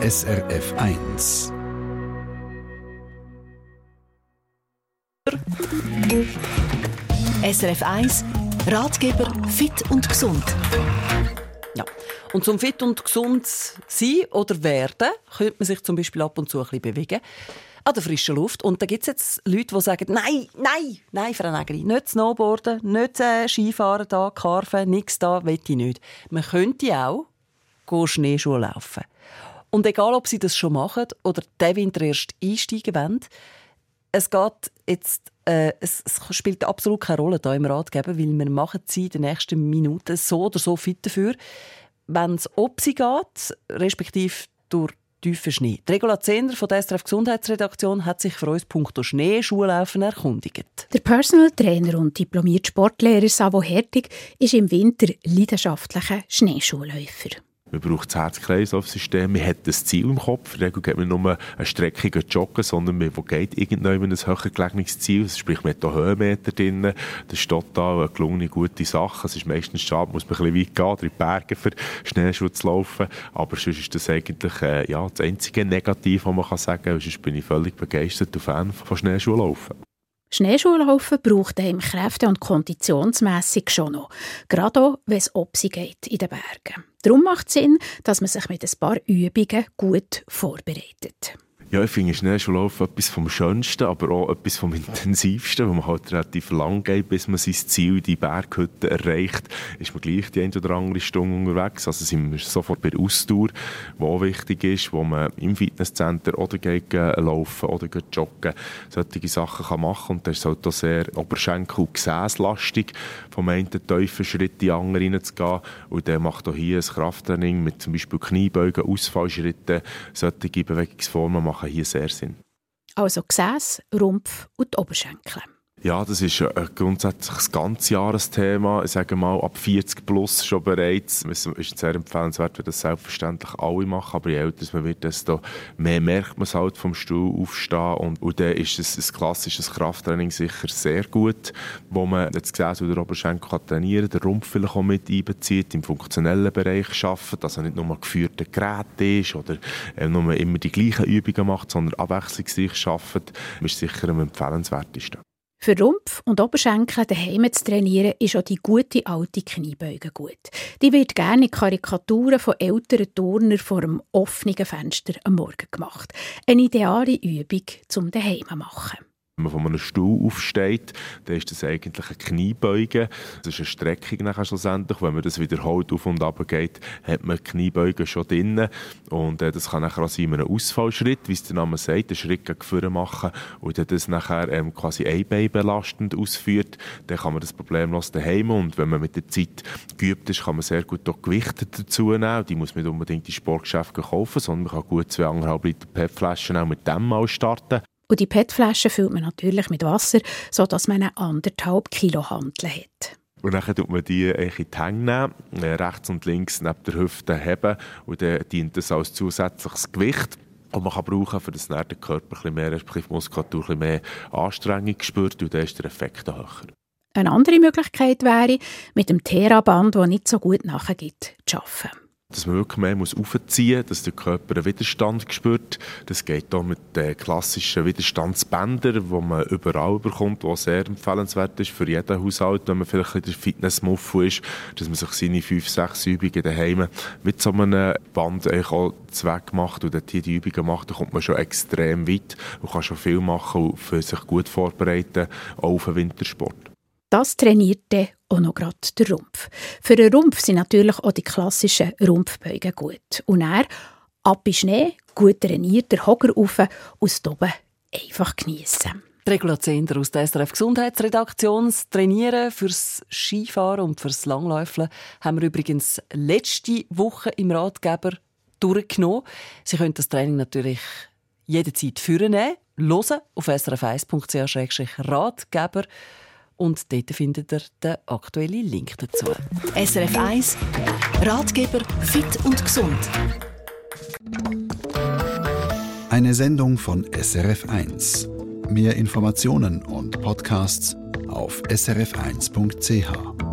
SRF 1. SRF 1 Ratgeber fit und gesund. Ja. Und zum fit und gesund sein oder werden, könnte man sich zum Beispiel ab und zu ein bisschen bewegen. An der frischen Luft. Und da gibt es jetzt Leute, die sagen, nein, nein, nein, Frau Nägeli, nicht Snowboarden, nicht äh, Skifahren da, Karfen, nichts da, will ich nicht. Man könnte auch Schneeschuhe laufen. Und egal, ob sie das schon machen oder den Winter erst einsteigen wollen, es geht jetzt, äh, es, es, spielt absolut keine Rolle da im Ratgeber, weil wir machen sie in den nächsten Minuten so oder so fit dafür, wenn es ob sie geht, respektive durch tiefen Schnee. Die Regula Zehner von der SRF Gesundheitsredaktion hat sich für uns punkto Schneeschuhlaufen erkundigt. Der Personal Trainer und diplomierte Sportlehrer Savo Hertig ist im Winter leidenschaftlicher Schneeschuhläufer. Man braucht das Herz-Kreislauf-System. Man hat das Ziel im Kopf. In der Regel geht man nur eine Strecke joggen, sondern man geht irgendwann ein höher gelegenes Ziel. Sprich, man hat hier Höhenmeter drin. Das ist total eine gelungene, gute Sache. Es ist meistens schade, muss man ein bisschen weit gehen, in die Berge für Schneeschuhe zu laufen. Aber sonst ist das eigentlich äh, ja, das einzige Negativ, was man sagen kann. Sonst bin ich völlig begeistert und Fan von Schneeschuhlaufen. Schneeschuhlaufen braucht einem kräfte- und konditionsmässig schon noch. Gerade auch, wenn es ob sie geht in den Bergen. Darum macht es Sinn, dass man sich mit ein paar Übungen gut vorbereitet. Ja, ich finde Schneeschuhlaufen etwas vom Schönsten, aber auch etwas vom Intensivsten, wo man halt relativ lang geht, bis man sein Ziel, die Berghütte erreicht, ist man gleich die eine oder andere Stunde unterwegs. Also sind wir sofort bei der Ausdauer, die auch wichtig ist, wo man im Fitnesscenter oder geht laufen oder geht joggen. Solche Sachen kann machen und das ist halt auch sehr Oberschenkel- und Gesäßlastig, vom einen tiefen Schritt in die andere reinzugehen. Und der macht auch hier ein Krafttraining mit zum Beispiel Kniebeugen, Ausfallschritten, solche Bewegungsformen machen machen hier sehr Sinn. Also Gesäß, Rumpf und Oberschenkel. Ja, das ist ein grundsätzlich ein Jahresthema. Ich sage mal, ab 40 plus schon bereits. Es ist sehr empfehlenswert, wenn das selbstverständlich alle machen. Aber je älter man wird, desto mehr merkt man es halt vom Stuhl aufstehen. Und, und dann ist es ein klassisches Krafttraining sicher sehr gut, wo man das Gesäß oder Oberschenkel kann trainieren den Rumpf vielleicht auch mit einbezieht, im funktionellen Bereich arbeitet, dass er nicht nur geführte Gerät ist oder äh, nur immer die gleichen Übungen macht, sondern abwechslungsreich arbeitet, ist sicher am empfehlenswertesten. Für Rumpf und Oberschenkel daheim zu trainieren, ist auch die gute alte Kniebeuge gut. Die wird gerne in Karikaturen von älteren Turnern vor einem offenen Fenster am Morgen gemacht. Eine ideale Übung zum daheim machen. Wenn man von einem Stuhl aufsteht, dann ist das eigentlich eine Kniebeuge. Das ist eine Streckung nachher schlussendlich. Wenn man das wiederholt auf und ab geht, hat man die Kniebeuge schon drin. Und äh, das kann nachher auch sein in einem Ausfallschritt, wie es der Name sagt, einen Schritt gegen vorne machen und das nachher ähm, quasi ein Bein belastend ausführt, dann kann man das problemlos daheim und wenn man mit der Zeit geübt ist, kann man sehr gut auch Gewichte dazu nehmen. Die muss man nicht unbedingt in Sportgeschäften kaufen, sondern man kann gut 2,5 Liter PET-Flaschen auch mit dem mal starten. Und die PET-Flasche füllt man natürlich mit Wasser, sodass man eine anderthalb Kilo Hantel hat. Und dann tut man die in die Hänge nehmen, äh, rechts und links neben der Hüfte heben und dann dient das als zusätzliches Gewicht. Und man kann brauchen, für das der Körper ein mehr, respektive Muskulatur ein mehr Anstrengung spürt und dann ist der Effekt höher. Eine andere Möglichkeit wäre, mit dem Theraband, das nicht so gut nachgibt, zu arbeiten dass man wirklich mehr muss aufziehen muss, dass der Körper einen Widerstand spürt. Das geht auch mit den klassischen Widerstandsbändern, die man überall bekommt, was sehr empfehlenswert ist für jeden Haushalt, wenn man vielleicht in der Fitnessmuffel ist, dass man sich seine fünf, sechs Übungen daheim mit so einem Band eigentlich auch Zweck macht und dort hier die Übungen macht, dann kommt man schon extrem weit und kann schon viel machen und für sich gut vorbereiten, auch auf den Wintersport. Das trainiert dann auch noch gerade der Rumpf. Für den Rumpf sind natürlich auch die klassischen Rumpfbeugen gut. Und er, ab in Schnee, gut trainiert, der Hocker rauf und oben einfach geniessen. Regula Zehnder aus der SRF Gesundheitsredaktion. Das Trainieren fürs Skifahren und fürs Langläufeln haben wir übrigens letzte Woche im Ratgeber durchgenommen. Sie können das Training natürlich jederzeit führen, hören auf srf1.ch-ratgeber und dort findet ihr den aktuellen Link dazu. SRF 1 Ratgeber fit und gesund. Eine Sendung von SRF 1. Mehr Informationen und Podcasts auf srf1.ch.